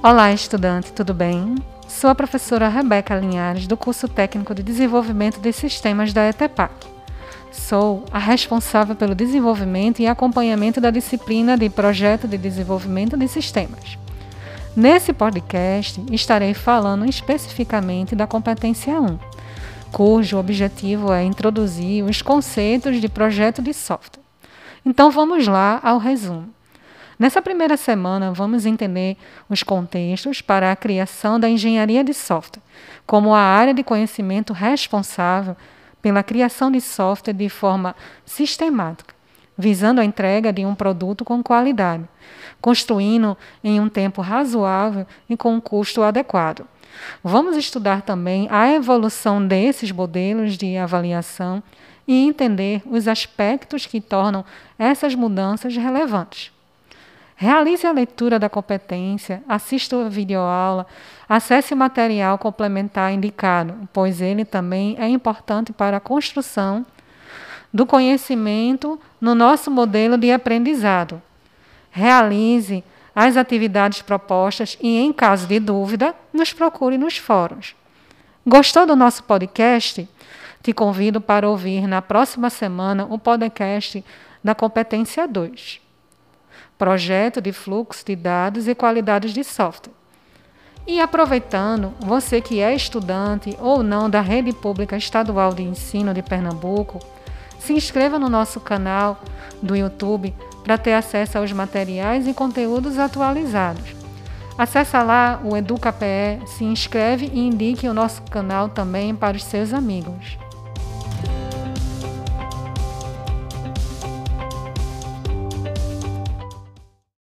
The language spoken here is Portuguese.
Olá, estudante, tudo bem? Sou a professora Rebeca Linhares, do curso técnico de desenvolvimento de sistemas da ETEPAC. Sou a responsável pelo desenvolvimento e acompanhamento da disciplina de Projeto de Desenvolvimento de Sistemas. Nesse podcast, estarei falando especificamente da competência 1, cujo objetivo é introduzir os conceitos de projeto de software. Então vamos lá ao resumo. Nessa primeira semana, vamos entender os contextos para a criação da engenharia de software, como a área de conhecimento responsável pela criação de software de forma sistemática, visando a entrega de um produto com qualidade, construindo em um tempo razoável e com um custo adequado. Vamos estudar também a evolução desses modelos de avaliação e entender os aspectos que tornam essas mudanças relevantes. Realize a leitura da competência, assista a videoaula, acesse o material complementar indicado, pois ele também é importante para a construção do conhecimento no nosso modelo de aprendizado. Realize as atividades propostas e, em caso de dúvida, nos procure nos fóruns. Gostou do nosso podcast? Te convido para ouvir na próxima semana o podcast da Competência 2 projeto de fluxo de dados e qualidades de software. E aproveitando, você que é estudante ou não da Rede Pública Estadual de Ensino de Pernambuco, se inscreva no nosso canal do YouTube para ter acesso aos materiais e conteúdos atualizados. Acesse lá o EducaPE, se inscreve e indique o nosso canal também para os seus amigos.